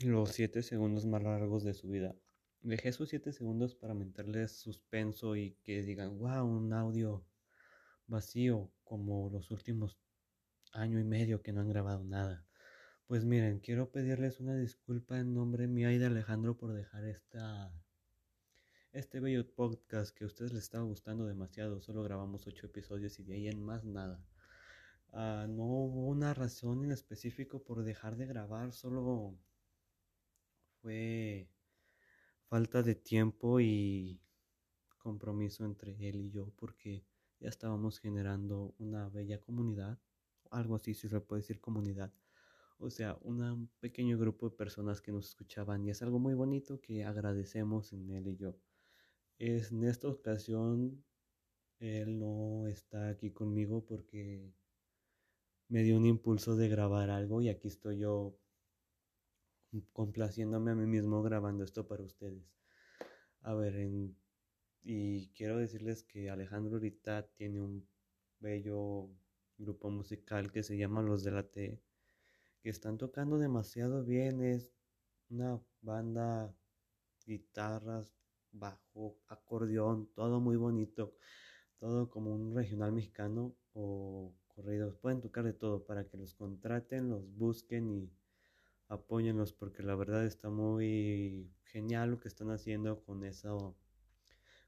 los 7 segundos más largos de su vida. Dejé esos 7 segundos para meterles suspenso y que digan, wow, un audio vacío como los últimos año y medio que no han grabado nada. Pues miren, quiero pedirles una disculpa en nombre mío y de Alejandro por dejar esta este bello podcast que a ustedes les estaba gustando demasiado. Solo grabamos 8 episodios y de ahí en más nada. Ah, no hubo una razón en específico por dejar de grabar, solo fue falta de tiempo y compromiso entre él y yo porque ya estábamos generando una bella comunidad, algo así si se puede decir comunidad, o sea, un pequeño grupo de personas que nos escuchaban y es algo muy bonito que agradecemos en él y yo. Es, en esta ocasión él no está aquí conmigo porque me dio un impulso de grabar algo y aquí estoy yo complaciéndome a mí mismo grabando esto para ustedes. A ver, y quiero decirles que Alejandro ahorita tiene un bello grupo musical que se llama Los de la T, que están tocando demasiado bien. Es una banda, guitarras, bajo, acordeón, todo muy bonito, todo como un regional mexicano o corridos. Pueden tocar de todo para que los contraten, los busquen y apóyenlos porque la verdad está muy genial lo que están haciendo con esa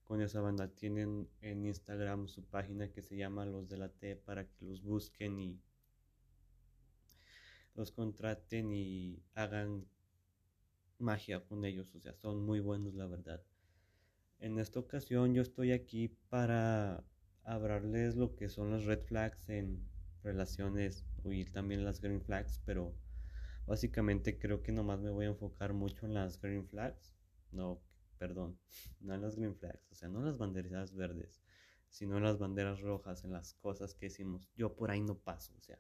con esa banda tienen en Instagram su página que se llama Los de la T para que los busquen y los contraten y hagan magia con ellos, o sea, son muy buenos la verdad. En esta ocasión yo estoy aquí para hablarles lo que son las red flags en relaciones y también las green flags, pero Básicamente creo que nomás me voy a enfocar mucho en las green flags. No, perdón, no en las green flags, o sea, no en las banderas verdes, sino en las banderas rojas, en las cosas que decimos. Yo por ahí no paso, o sea.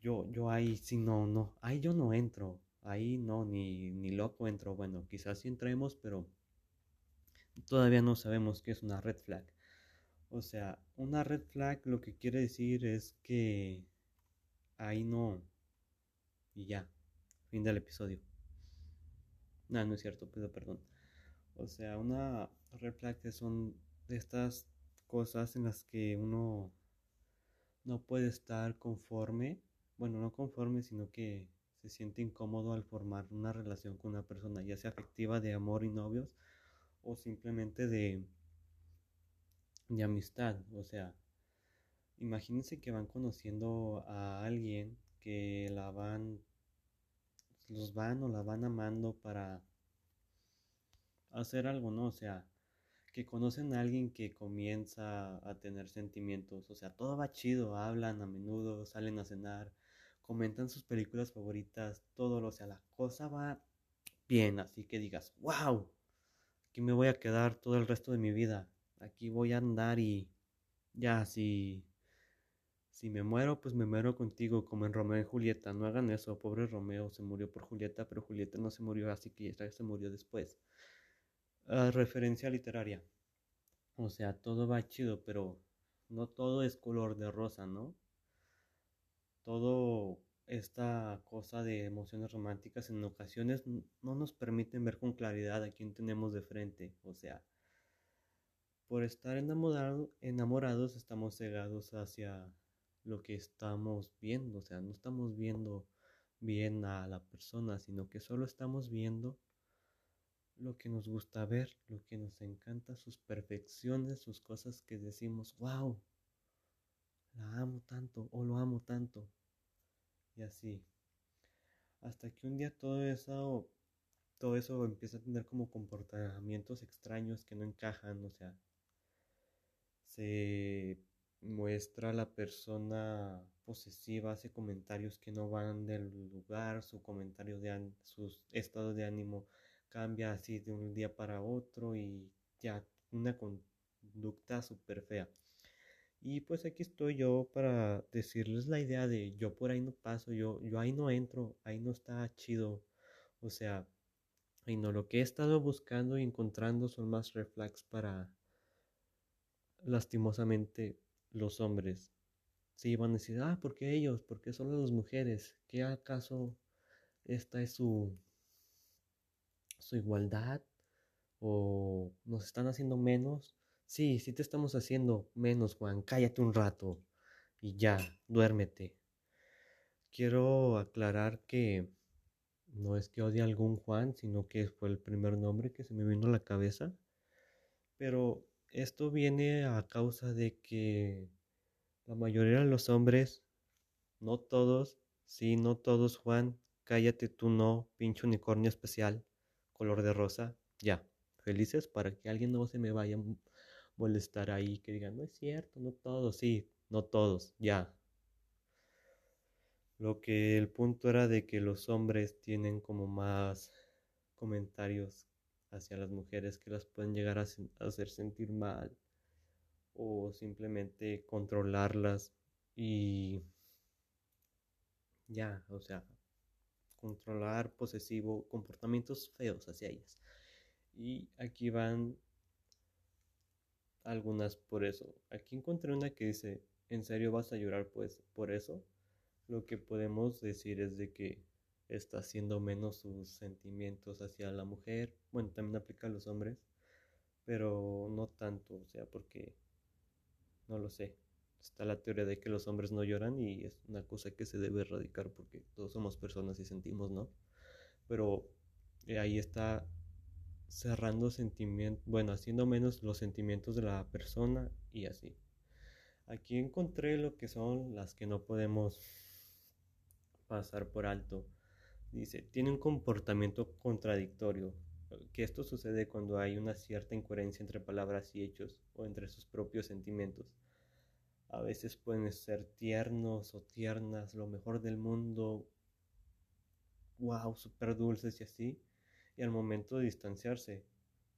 Yo, yo ahí sí no, no, ahí yo no entro, ahí no, ni, ni loco entro. Bueno, quizás sí entremos, pero todavía no sabemos qué es una red flag. O sea, una red flag lo que quiere decir es que ahí no, y ya, fin del episodio. No, no es cierto, pido perdón. O sea, una red flag son de estas cosas en las que uno no puede estar conforme, bueno, no conforme, sino que se siente incómodo al formar una relación con una persona, ya sea afectiva de amor y novios o simplemente de, de amistad. O sea, imagínense que van conociendo a alguien que la van los van o la van amando para hacer algo, ¿no? O sea, que conocen a alguien que comienza a tener sentimientos, o sea, todo va chido, hablan a menudo, salen a cenar, comentan sus películas favoritas, todo, o sea, la cosa va bien, así que digas, wow, aquí me voy a quedar todo el resto de mi vida, aquí voy a andar y ya, si si me muero, pues me muero contigo, como en Romeo y Julieta. No hagan eso, pobre Romeo se murió por Julieta, pero Julieta no se murió, así que esta se murió después. Ah, referencia literaria. O sea, todo va chido, pero no todo es color de rosa, ¿no? Todo esta cosa de emociones románticas en ocasiones no nos permiten ver con claridad a quién tenemos de frente. O sea, por estar enamorados estamos cegados hacia lo que estamos viendo, o sea, no estamos viendo bien a la persona, sino que solo estamos viendo lo que nos gusta ver, lo que nos encanta, sus perfecciones, sus cosas que decimos, wow, la amo tanto o lo amo tanto. Y así. Hasta que un día todo eso, todo eso empieza a tener como comportamientos extraños que no encajan, o sea, se muestra a la persona posesiva, hace comentarios que no van del lugar, su comentario de su estado de ánimo cambia así de un día para otro y ya una conducta súper fea. Y pues aquí estoy yo para decirles la idea de yo por ahí no paso, yo, yo ahí no entro, ahí no está chido. O sea, y no, lo que he estado buscando y encontrando son más reflex para lastimosamente los hombres. se iban a decir, ah, ¿por qué ellos? ¿Por qué solo las mujeres? ¿Qué acaso esta es su, su igualdad o nos están haciendo menos. Sí, sí te estamos haciendo menos, Juan. Cállate un rato y ya, duérmete. Quiero aclarar que no es que odie a algún Juan, sino que fue el primer nombre que se me vino a la cabeza. Pero esto viene a causa de que la mayoría de los hombres, no todos, sí, no todos, Juan, cállate tú no, pinche unicornio especial, color de rosa, ya, felices para que alguien no se me vaya a molestar ahí, que digan, no es cierto, no todos, sí, no todos, ya. Lo que el punto era de que los hombres tienen como más comentarios hacia las mujeres que las pueden llegar a hacer sentir mal o simplemente controlarlas y ya, o sea, controlar posesivo, comportamientos feos hacia ellas. Y aquí van algunas por eso. Aquí encontré una que dice, ¿en serio vas a llorar pues por eso? Lo que podemos decir es de que haciendo menos sus sentimientos hacia la mujer. Bueno, también aplica a los hombres, pero no tanto, o sea, porque no lo sé. Está la teoría de que los hombres no lloran y es una cosa que se debe erradicar porque todos somos personas y sentimos, ¿no? Pero eh, ahí está cerrando sentimientos, bueno, haciendo menos los sentimientos de la persona y así. Aquí encontré lo que son las que no podemos pasar por alto. Dice, tiene un comportamiento contradictorio, que esto sucede cuando hay una cierta incoherencia entre palabras y hechos o entre sus propios sentimientos. A veces pueden ser tiernos o tiernas, lo mejor del mundo, wow, súper dulces y así, y al momento de distanciarse,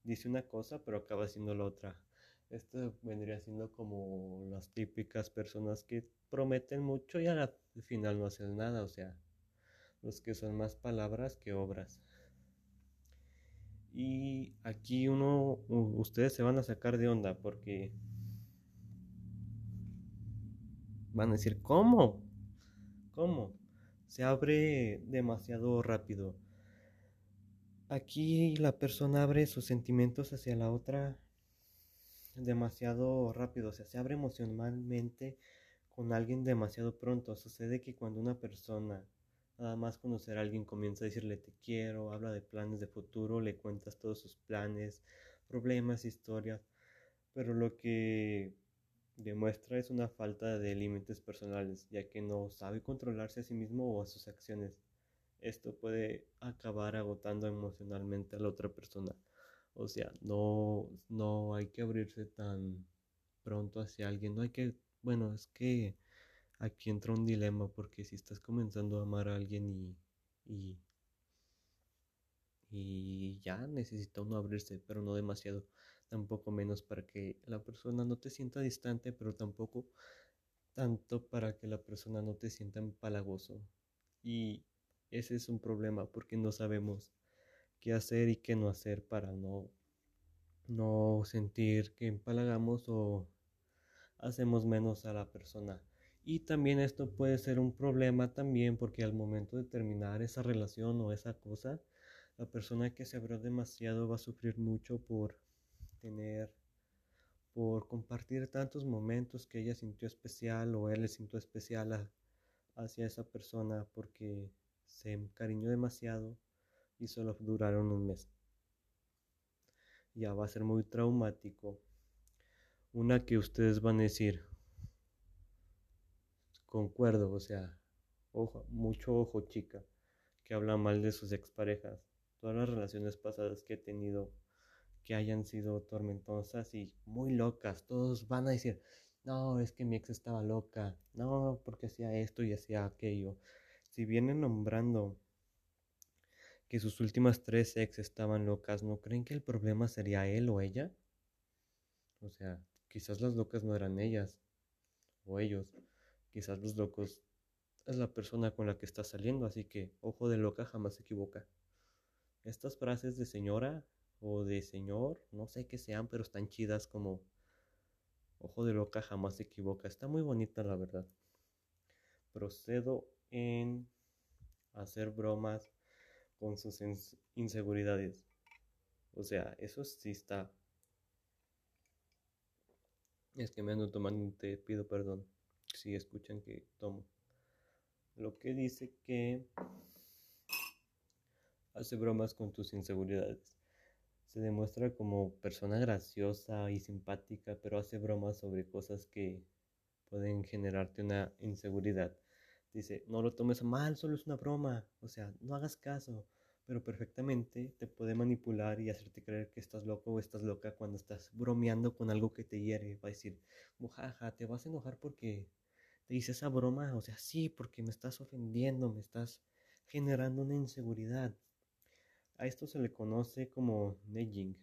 dice una cosa pero acaba siendo la otra. Esto vendría siendo como las típicas personas que prometen mucho y al final no hacen nada, o sea, los que son más palabras que obras. Y aquí uno, ustedes se van a sacar de onda porque van a decir, ¿cómo? ¿Cómo? Se abre demasiado rápido. Aquí la persona abre sus sentimientos hacia la otra demasiado rápido, o sea, se abre emocionalmente con alguien demasiado pronto. Sucede que cuando una persona, nada más conocer a alguien, comienza a decirle te quiero, habla de planes de futuro, le cuentas todos sus planes, problemas, historias, pero lo que demuestra es una falta de límites personales, ya que no sabe controlarse a sí mismo o a sus acciones. Esto puede acabar agotando emocionalmente a la otra persona. O sea, no, no hay que abrirse tan pronto hacia alguien, no hay que bueno, es que aquí entra un dilema porque si estás comenzando a amar a alguien y, y, ya necesita uno abrirse, pero no demasiado, tampoco menos para que la persona no te sienta distante, pero tampoco tanto para que la persona no te sienta empalagoso. Y ese es un problema porque no sabemos qué hacer y qué no hacer para no, no sentir que empalagamos o hacemos menos a la persona. Y también esto puede ser un problema también porque al momento de terminar esa relación o esa cosa, la persona que se abrió demasiado va a sufrir mucho por tener, por compartir tantos momentos que ella sintió especial o él le sintió especial hacia esa persona porque se encariñó demasiado y solo duraron un mes. Ya va a ser muy traumático una que ustedes van a decir, concuerdo, o sea, ojo, mucho ojo chica, que habla mal de sus exparejas. Todas las relaciones pasadas que he tenido que hayan sido tormentosas y muy locas, todos van a decir, no, es que mi ex estaba loca, no, porque hacía esto y hacía aquello. Si vienen nombrando que sus últimas tres ex estaban locas, ¿no creen que el problema sería él o ella? O sea, Quizás las locas no eran ellas o ellos. Quizás los locos es la persona con la que está saliendo, así que ojo de loca jamás se equivoca. Estas frases de señora o de señor, no sé qué sean, pero están chidas como ojo de loca jamás se equivoca. Está muy bonita la verdad. Procedo en hacer bromas con sus inseguridades. O sea, eso sí está. Es que me ando tomando, te pido perdón si escuchan que tomo. Lo que dice que hace bromas con tus inseguridades. Se demuestra como persona graciosa y simpática, pero hace bromas sobre cosas que pueden generarte una inseguridad. Dice, no lo tomes mal, solo es una broma. O sea, no hagas caso. Pero perfectamente te puede manipular y hacerte creer que estás loco o estás loca cuando estás bromeando con algo que te hiere. Va a decir, jaja, te vas a enojar porque te hice esa broma. O sea, sí, porque me estás ofendiendo, me estás generando una inseguridad. A esto se le conoce como neighing,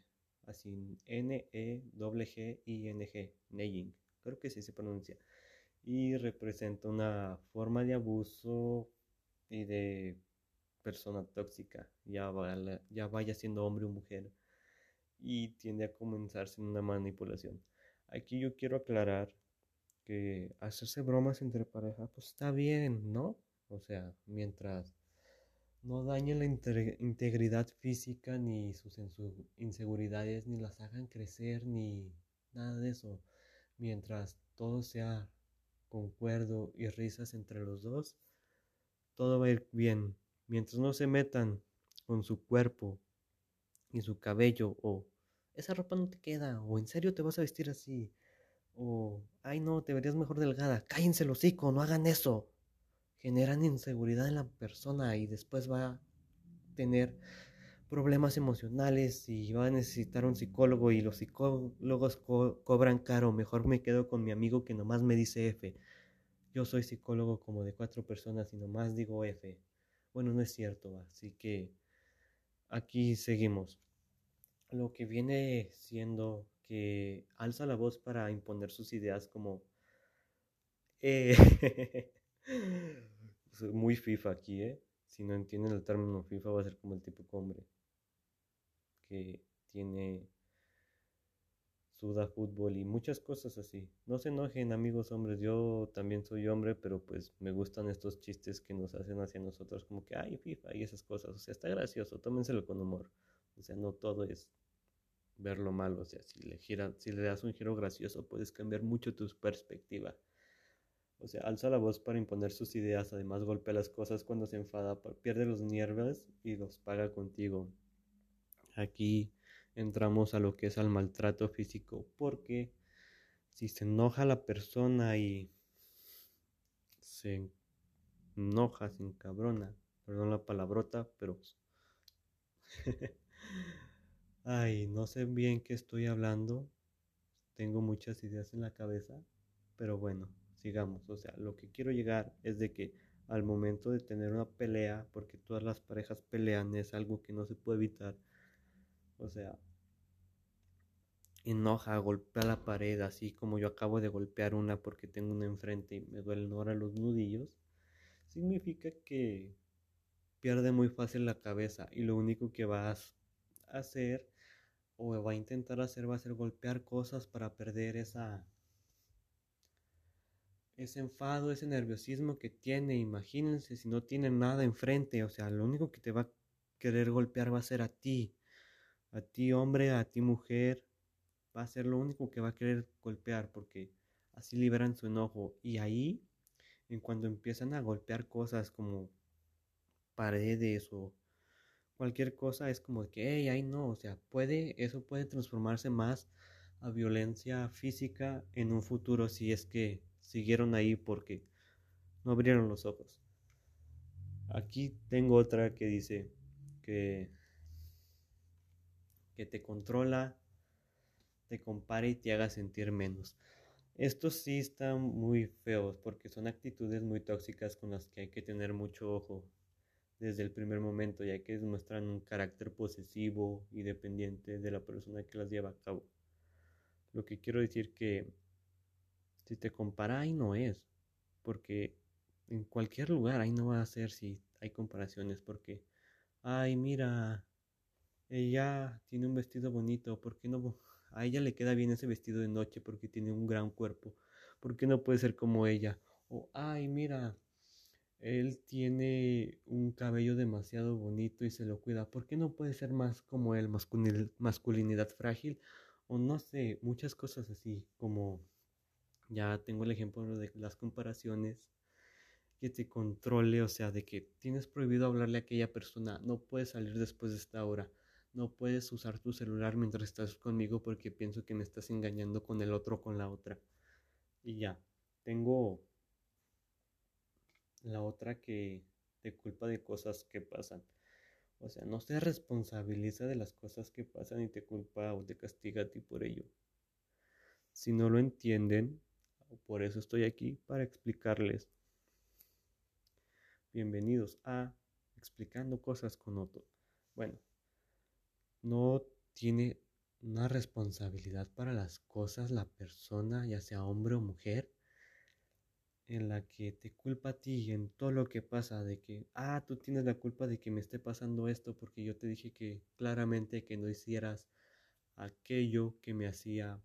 así N-E-G-G-I-N-G, neighing, creo que sí se pronuncia, y representa una forma de abuso y de persona tóxica, ya vaya, ya vaya siendo hombre o mujer, y tiende a comenzarse en una manipulación. Aquí yo quiero aclarar que hacerse bromas entre pareja, pues está bien, ¿no? O sea, mientras no dañen la integridad física ni sus inseguridades, ni las hagan crecer, ni nada de eso. Mientras todo sea concuerdo y risas entre los dos, todo va a ir bien. Mientras no se metan con su cuerpo y su cabello, o esa ropa no te queda, o en serio te vas a vestir así, o ay no, te verías mejor delgada, cállense el hocico, no hagan eso generan inseguridad en la persona y después va a tener problemas emocionales y va a necesitar un psicólogo y los psicólogos cobran caro. Mejor me quedo con mi amigo que nomás me dice F. Yo soy psicólogo como de cuatro personas y nomás digo F. Bueno, no es cierto, así que aquí seguimos. Lo que viene siendo que alza la voz para imponer sus ideas como... Eh, muy FIFA aquí, ¿eh? Si no entienden el término FIFA va a ser como el típico hombre que tiene suda fútbol y muchas cosas así. No se enojen amigos hombres, yo también soy hombre, pero pues me gustan estos chistes que nos hacen hacia nosotros como que ay FIFA y esas cosas. O sea, está gracioso, tómenselo con humor. O sea, no todo es verlo malo. O sea, si le, gira, si le das un giro gracioso puedes cambiar mucho tu perspectiva. O sea, alza la voz para imponer sus ideas, además golpea las cosas cuando se enfada, pierde los nervios y los paga contigo. Aquí entramos a lo que es al maltrato físico, porque si se enoja la persona y se enoja, se encabrona, perdón la palabrota, pero... Ay, no sé bien qué estoy hablando, tengo muchas ideas en la cabeza, pero bueno sigamos. O sea, lo que quiero llegar es de que al momento de tener una pelea, porque todas las parejas pelean, es algo que no se puede evitar. O sea, enoja, golpea la pared, así como yo acabo de golpear una porque tengo una enfrente y me duelen ahora los nudillos, significa que pierde muy fácil la cabeza y lo único que vas a hacer o va a intentar hacer va a ser golpear cosas para perder esa ese enfado, ese nerviosismo que tiene, imagínense si no tiene nada enfrente, o sea, lo único que te va a querer golpear va a ser a ti, a ti hombre, a ti mujer, va a ser lo único que va a querer golpear porque así liberan su enojo. Y ahí, en cuando empiezan a golpear cosas como paredes o cualquier cosa, es como que, hey, ahí no, o sea, puede, eso puede transformarse más a violencia física en un futuro si es que siguieron ahí porque no abrieron los ojos. Aquí tengo otra que dice que, que te controla, te compara y te haga sentir menos. Estos sí están muy feos porque son actitudes muy tóxicas con las que hay que tener mucho ojo desde el primer momento, ya que demuestran un carácter posesivo y dependiente de la persona que las lleva a cabo. Lo que quiero decir que si te compara, ahí no es. Porque en cualquier lugar ahí no va a ser si hay comparaciones. Porque, ay, mira, ella tiene un vestido bonito. ¿Por qué no? A ella le queda bien ese vestido de noche porque tiene un gran cuerpo. ¿Por qué no puede ser como ella? O, ay, mira, él tiene un cabello demasiado bonito y se lo cuida. ¿Por qué no puede ser más como él, masculinidad frágil? O no sé, muchas cosas así, como ya tengo el ejemplo de las comparaciones, que te controle, o sea, de que tienes prohibido hablarle a aquella persona, no puedes salir después de esta hora, no puedes usar tu celular mientras estás conmigo porque pienso que me estás engañando con el otro o con la otra. Y ya, tengo la otra que te culpa de cosas que pasan. O sea, no se responsabiliza de las cosas que pasan y te culpa o te castiga a ti por ello. Si no lo entienden, por eso estoy aquí para explicarles. Bienvenidos a Explicando Cosas con Otto. Bueno, no tiene una responsabilidad para las cosas la persona, ya sea hombre o mujer, en la que te culpa a ti en todo lo que pasa, de que, ah, tú tienes la culpa de que me esté pasando esto porque yo te dije que claramente que no hicieras aquello que me hacía,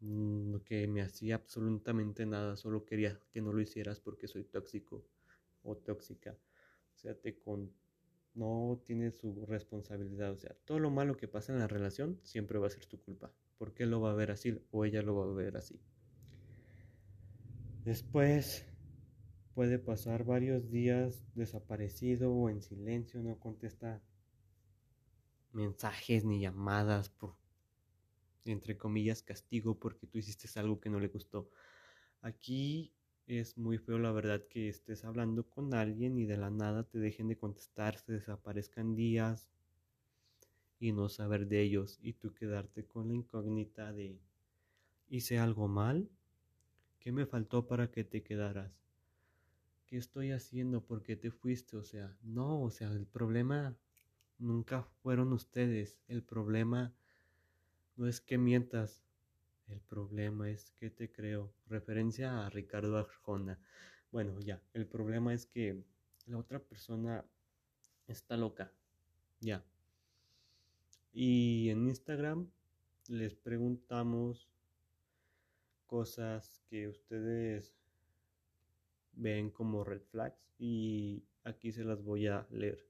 mm, que me hacía absolutamente nada, solo quería que no lo hicieras porque soy tóxico o tóxica. O sea, te con, no tienes su responsabilidad. O sea, todo lo malo que pasa en la relación siempre va a ser tu culpa. porque lo va a ver así o ella lo va a ver así? Después puede pasar varios días desaparecido o en silencio, no contesta mensajes ni llamadas por, entre comillas, castigo porque tú hiciste algo que no le gustó. Aquí es muy feo la verdad que estés hablando con alguien y de la nada te dejen de contestar, se desaparezcan días y no saber de ellos y tú quedarte con la incógnita de ¿hice algo mal? ¿Qué me faltó para que te quedaras? ¿Qué estoy haciendo? ¿Por qué te fuiste? O sea, no, o sea, el problema nunca fueron ustedes. El problema no es que mientas. El problema es que te creo. Referencia a Ricardo Arjona. Bueno, ya, el problema es que la otra persona está loca. Ya. Y en Instagram les preguntamos cosas que ustedes ven como red flags y aquí se las voy a leer.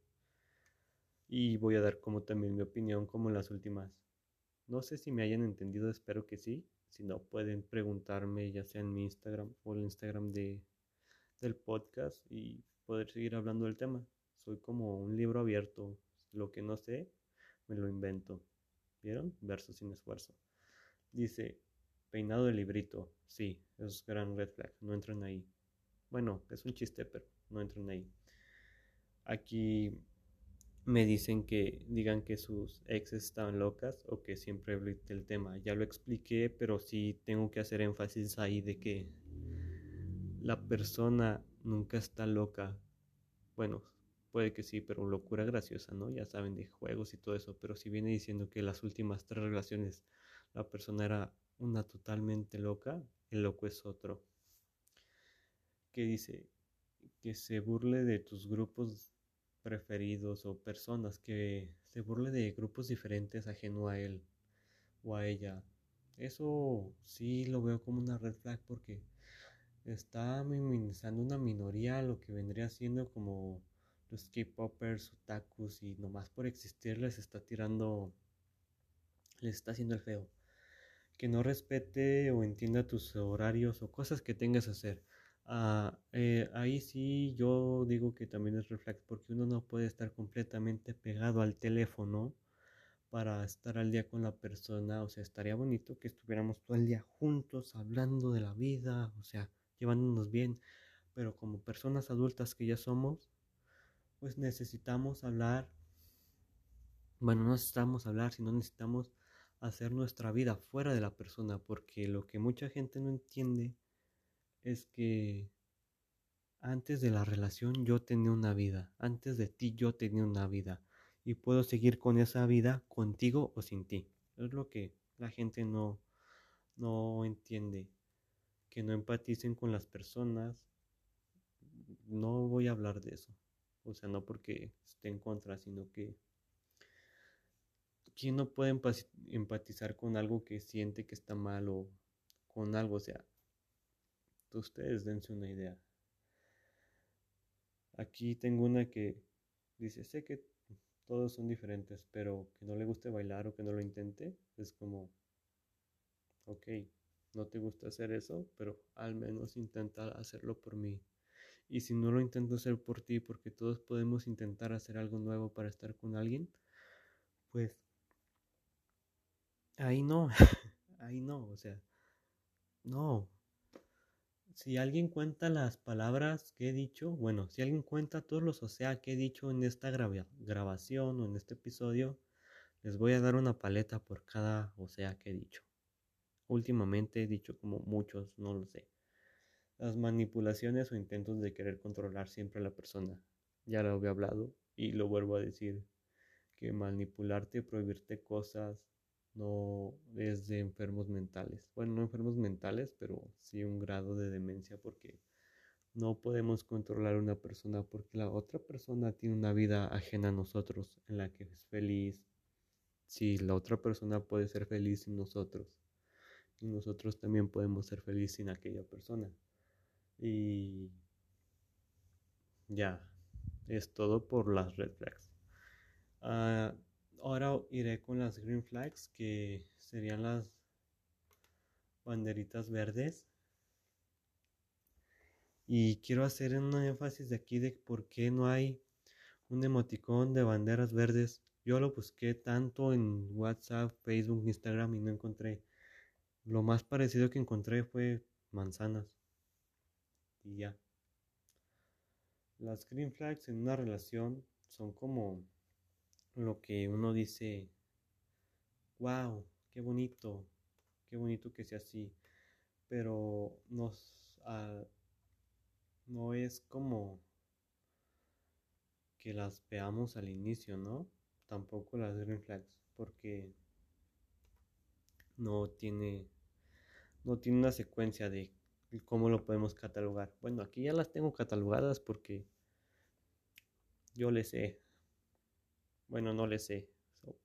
Y voy a dar como también mi opinión como en las últimas. No sé si me hayan entendido, espero que sí. Si no, pueden preguntarme ya sea en mi Instagram o el Instagram de, del podcast y poder seguir hablando del tema. Soy como un libro abierto. Lo que no sé, me lo invento. ¿Vieron? Verso sin esfuerzo. Dice, Peinado de librito, sí, es gran red flag, no entren ahí. Bueno, es un chiste, pero no entren ahí. Aquí me dicen que digan que sus exes estaban locas o que siempre hablé del tema. Ya lo expliqué, pero sí tengo que hacer énfasis ahí de que la persona nunca está loca. Bueno, puede que sí, pero locura graciosa, ¿no? Ya saben, de juegos y todo eso. Pero si viene diciendo que las últimas tres relaciones la persona era una totalmente loca, el loco es otro. Que dice que se burle de tus grupos preferidos o personas, que se burle de grupos diferentes ajeno a él o a ella. Eso sí lo veo como una red flag porque está minimizando una minoría, lo que vendría siendo como los K-popers, otakus y nomás por existir les está tirando, les está haciendo el feo que no respete o entienda tus horarios o cosas que tengas que hacer. Ah, eh, ahí sí yo digo que también es reflex porque uno no puede estar completamente pegado al teléfono para estar al día con la persona. O sea, estaría bonito que estuviéramos todo el día juntos hablando de la vida, o sea, llevándonos bien. Pero como personas adultas que ya somos, pues necesitamos hablar. Bueno, no necesitamos hablar, sino necesitamos hacer nuestra vida fuera de la persona, porque lo que mucha gente no entiende es que antes de la relación yo tenía una vida, antes de ti yo tenía una vida y puedo seguir con esa vida contigo o sin ti. Es lo que la gente no, no entiende, que no empaticen con las personas. No voy a hablar de eso, o sea, no porque esté en contra, sino que ¿quién no puede empatizar con algo que siente que está mal o con algo? O sea, ustedes dense una idea. Aquí tengo una que dice, sé que todos son diferentes, pero que no le guste bailar o que no lo intente, es como, ok, no te gusta hacer eso, pero al menos intenta hacerlo por mí. Y si no lo intento hacer por ti, porque todos podemos intentar hacer algo nuevo para estar con alguien, pues ahí no, ahí no, o sea, no. Si alguien cuenta las palabras que he dicho, bueno, si alguien cuenta todos los o sea que he dicho en esta grabación o en este episodio, les voy a dar una paleta por cada o sea que he dicho. Últimamente he dicho como muchos, no lo sé. Las manipulaciones o intentos de querer controlar siempre a la persona. Ya lo había hablado y lo vuelvo a decir. Que manipularte, prohibirte cosas, no es de enfermos mentales. Bueno, no enfermos mentales, pero sí un grado de demencia porque no podemos controlar a una persona porque la otra persona tiene una vida ajena a nosotros en la que es feliz. Sí, la otra persona puede ser feliz sin nosotros y nosotros también podemos ser felices sin aquella persona. Y ya, es todo por las red flags. Ah, ahora iré con las green flags, que serían las banderitas verdes. Y quiero hacer un énfasis de aquí de por qué no hay un emoticón de banderas verdes. Yo lo busqué tanto en WhatsApp, Facebook, Instagram y no encontré. Lo más parecido que encontré fue manzanas. Y ya. Las green flags en una relación son como lo que uno dice, wow, qué bonito, qué bonito que sea así. Pero nos, ah, no es como que las veamos al inicio, ¿no? Tampoco las green flags, porque no tiene, no tiene una secuencia de cómo lo podemos catalogar. Bueno, aquí ya las tengo catalogadas porque yo le sé. Bueno, no le sé.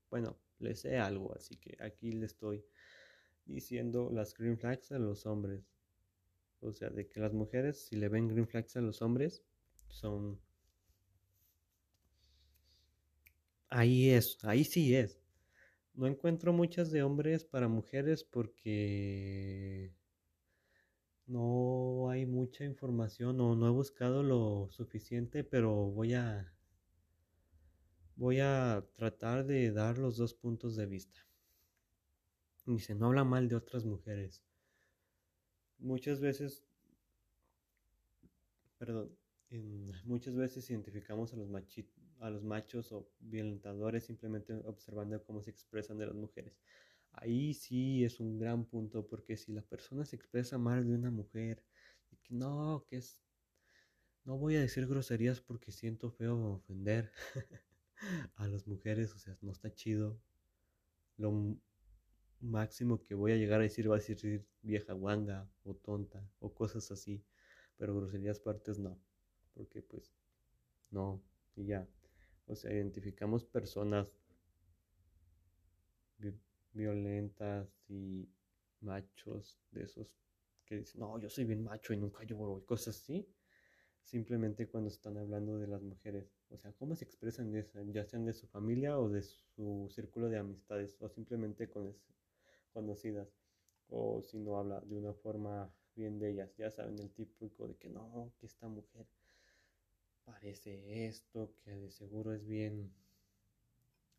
bueno, le sé algo, así que aquí le estoy diciendo las green flags a los hombres. O sea, de que las mujeres, si le ven green flags a los hombres, son... Ahí es, ahí sí es. No encuentro muchas de hombres para mujeres porque no hay mucha información o no he buscado lo suficiente, pero voy a voy a tratar de dar los dos puntos de vista. Dice, no habla mal de otras mujeres. Muchas veces, perdón, muchas veces identificamos a los machitos a los machos o violentadores simplemente observando cómo se expresan de las mujeres. Ahí sí es un gran punto porque si la persona se expresa mal de una mujer, no, que es... No voy a decir groserías porque siento feo ofender a las mujeres, o sea, no está chido. Lo máximo que voy a llegar a decir va a decir vieja guanga o tonta o cosas así, pero groserías partes no, porque pues no, y ya. O sea, identificamos personas violentas y machos de esos que dicen, no, yo soy bien macho y nunca lloro y cosas así. Simplemente cuando están hablando de las mujeres. O sea, cómo se expresan de eso, ya sean de su familia o de su círculo de amistades o simplemente con conocidas. O si no habla de una forma bien de ellas, ya saben el típico de que no, que esta mujer parece esto, que de seguro es bien,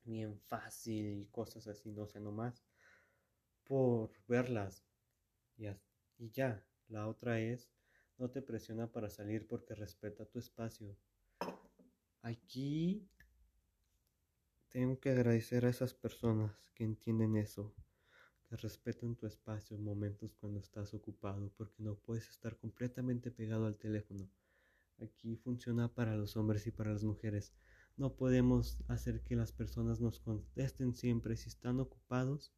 bien fácil y cosas así, no sé, nomás por verlas. Y ya, la otra es, no te presiona para salir porque respeta tu espacio. Aquí tengo que agradecer a esas personas que entienden eso, que respetan tu espacio en momentos cuando estás ocupado, porque no puedes estar completamente pegado al teléfono. Aquí funciona para los hombres y para las mujeres. No podemos hacer que las personas nos contesten siempre. Si están ocupados,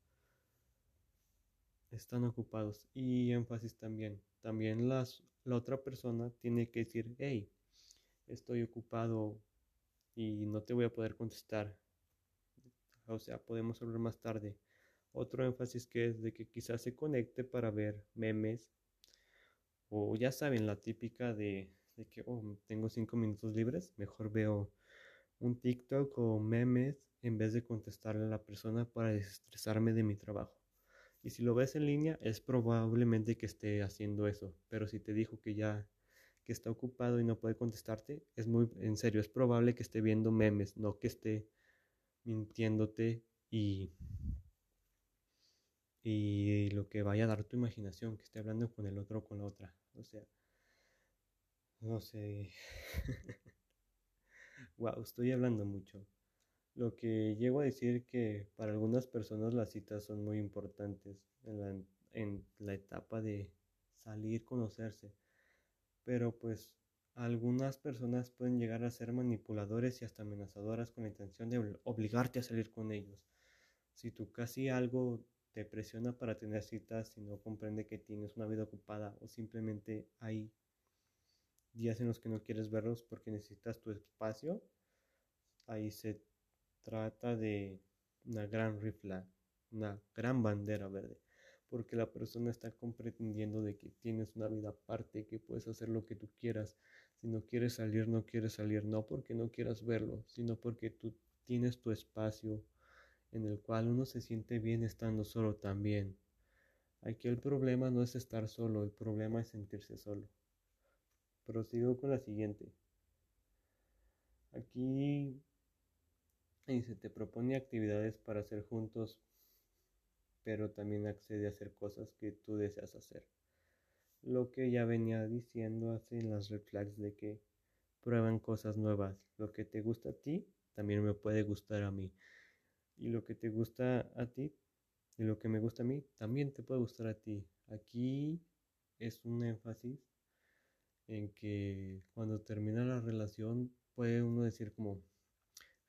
están ocupados. Y énfasis también. También las, la otra persona tiene que decir, hey, estoy ocupado y no te voy a poder contestar. O sea, podemos hablar más tarde. Otro énfasis que es de que quizás se conecte para ver memes o ya saben la típica de de que, oh, tengo cinco minutos libres, mejor veo un TikTok o memes en vez de contestarle a la persona para desestresarme de mi trabajo. Y si lo ves en línea, es probablemente que esté haciendo eso. Pero si te dijo que ya que está ocupado y no puede contestarte, es muy en serio, es probable que esté viendo memes, no que esté mintiéndote y y lo que vaya a dar tu imaginación, que esté hablando con el otro o con la otra. O sea, no sé. wow, estoy hablando mucho. Lo que llego a decir que para algunas personas las citas son muy importantes en la, en la etapa de salir, conocerse. Pero pues algunas personas pueden llegar a ser manipuladores y hasta amenazadoras con la intención de obligarte a salir con ellos. Si tú casi algo te presiona para tener citas y no comprende que tienes una vida ocupada o simplemente hay días en los que no quieres verlos porque necesitas tu espacio, ahí se trata de una gran rifla, una gran bandera verde, porque la persona está comprendiendo de que tienes una vida aparte, que puedes hacer lo que tú quieras. Si no quieres salir, no quieres salir, no porque no quieras verlo, sino porque tú tienes tu espacio en el cual uno se siente bien estando solo también. Aquí el problema no es estar solo, el problema es sentirse solo. Prosigo con la siguiente. Aquí se te propone actividades para hacer juntos, pero también accede a hacer cosas que tú deseas hacer. Lo que ya venía diciendo hace en las red de que prueban cosas nuevas. Lo que te gusta a ti también me puede gustar a mí. Y lo que te gusta a ti y lo que me gusta a mí también te puede gustar a ti. Aquí es un énfasis en que cuando termina la relación puede uno decir como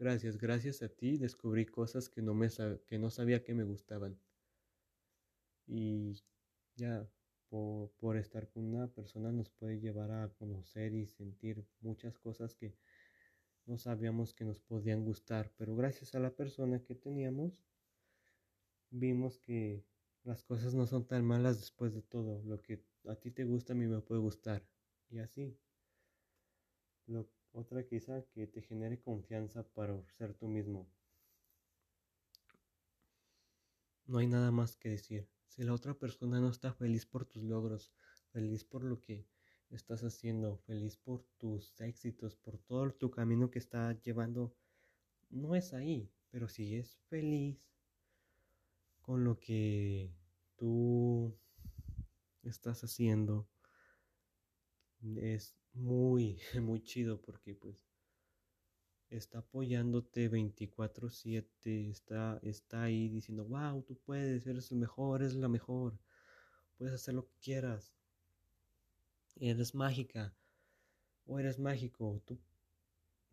gracias, gracias a ti descubrí cosas que no me que no sabía que me gustaban. Y ya por, estar con una persona nos puede llevar a conocer y sentir muchas cosas que no sabíamos que nos podían gustar, pero gracias a la persona que teníamos, vimos que las cosas no son tan malas después de todo. Lo que a ti te gusta, a mí me puede gustar. Y así. Lo, otra quizá que te genere confianza para ser tú mismo. No hay nada más que decir. Si la otra persona no está feliz por tus logros, feliz por lo que estás haciendo, feliz por tus éxitos, por todo tu camino que está llevando, no es ahí, pero si es feliz con lo que tú estás haciendo, es muy, muy chido porque pues está apoyándote 24/7, está, está ahí diciendo, wow, tú puedes, eres el mejor, eres la mejor, puedes hacer lo que quieras eres mágica o eres mágico, tú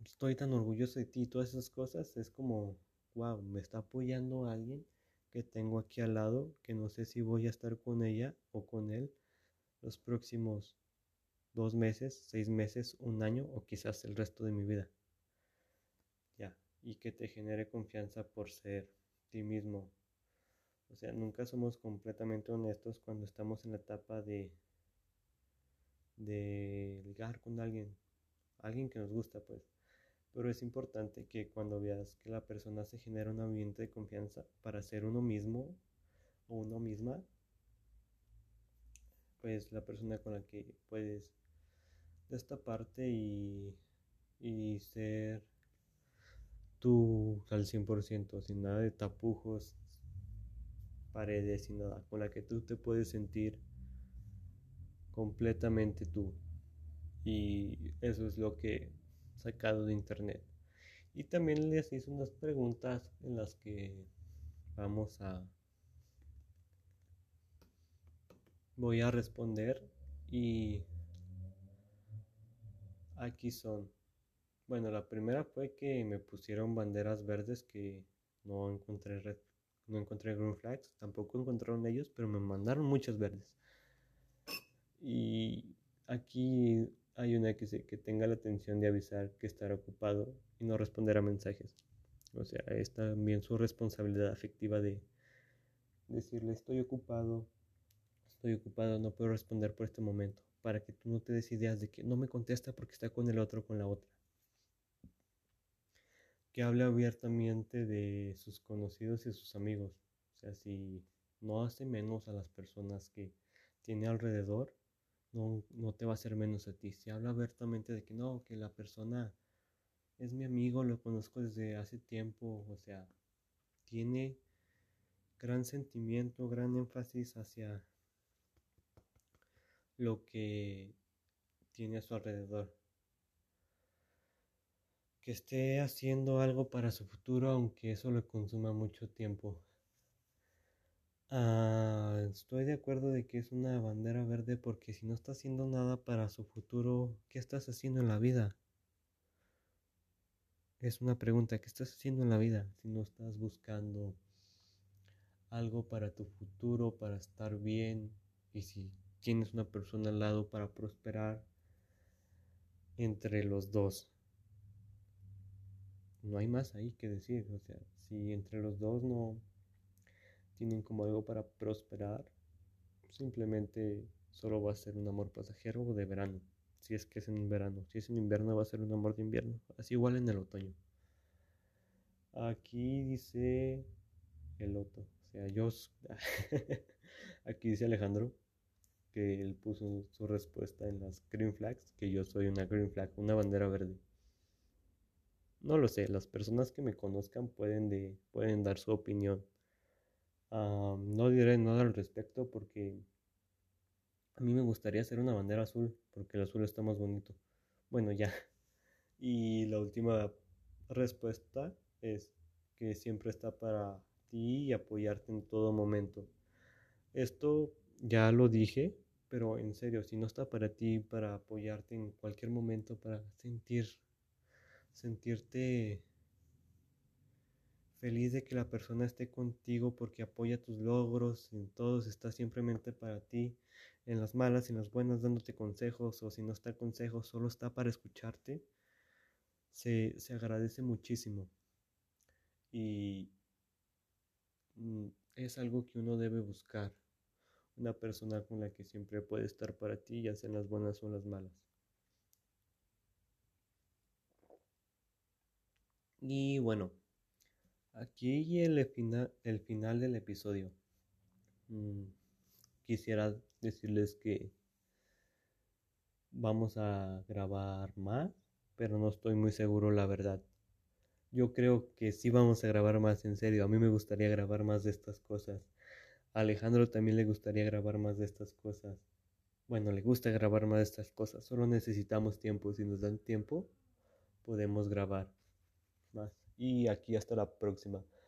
estoy tan orgulloso de ti, todas esas cosas, es como, wow, me está apoyando alguien que tengo aquí al lado, que no sé si voy a estar con ella o con él los próximos dos meses, seis meses, un año o quizás el resto de mi vida. Ya, y que te genere confianza por ser ti mismo. O sea, nunca somos completamente honestos cuando estamos en la etapa de de ligar con alguien, alguien que nos gusta, pues. Pero es importante que cuando veas que la persona se genera un ambiente de confianza para ser uno mismo o uno misma, pues la persona con la que puedes destaparte y, y ser tú al 100%, sin nada de tapujos, paredes y nada, con la que tú te puedes sentir completamente tú. Y eso es lo que he sacado de internet. Y también les hice unas preguntas en las que vamos a... Voy a responder y aquí son. Bueno, la primera fue que me pusieron banderas verdes que no encontré red, no encontré green flags, tampoco encontraron ellos, pero me mandaron muchas verdes. Y aquí hay una que, se, que tenga la atención de avisar que estará ocupado y no responder a mensajes. O sea, es también su responsabilidad afectiva de decirle estoy ocupado, estoy ocupado, no puedo responder por este momento, para que tú no te des ideas de que no me contesta porque está con el otro o con la otra. Que hable abiertamente de sus conocidos y sus amigos. O sea, si no hace menos a las personas que tiene alrededor, no, no te va a hacer menos a ti. Si habla abiertamente de que no, que la persona es mi amigo, lo conozco desde hace tiempo, o sea, tiene gran sentimiento, gran énfasis hacia lo que tiene a su alrededor. Que esté haciendo algo para su futuro, aunque eso le consuma mucho tiempo. Ah, estoy de acuerdo de que es una bandera verde porque si no está haciendo nada para su futuro, ¿qué estás haciendo en la vida? Es una pregunta, ¿qué estás haciendo en la vida si no estás buscando algo para tu futuro, para estar bien y si tienes una persona al lado para prosperar entre los dos? No hay más ahí que decir, o sea, si entre los dos no tienen como algo para prosperar, simplemente solo va a ser un amor pasajero de verano, si es que es en verano, si es en invierno va a ser un amor de invierno, así igual en el otoño. Aquí dice el otro, o sea, yo, aquí dice Alejandro él puso su respuesta en las green flags, que yo soy una green flag, una bandera verde. No lo sé, las personas que me conozcan pueden, de, pueden dar su opinión no diré nada al respecto porque a mí me gustaría hacer una bandera azul porque el azul está más bonito. Bueno, ya. Y la última respuesta es que siempre está para ti y apoyarte en todo momento. Esto ya lo dije, pero en serio, si no está para ti, para apoyarte en cualquier momento, para sentir, sentirte feliz de que la persona esté contigo porque apoya tus logros, en todos está simplemente para ti, en las malas en las buenas dándote consejos o si no está consejo, solo está para escucharte, se, se agradece muchísimo. Y mm, es algo que uno debe buscar, una persona con la que siempre puede estar para ti, ya sea en las buenas o las malas. Y bueno, Aquí el el final del episodio. Mm, quisiera decirles que vamos a grabar más, pero no estoy muy seguro la verdad. Yo creo que sí vamos a grabar más en serio. A mí me gustaría grabar más de estas cosas. Alejandro también le gustaría grabar más de estas cosas. Bueno, le gusta grabar más de estas cosas. Solo necesitamos tiempo. Si nos dan tiempo, podemos grabar más. Y aquí hasta la próxima.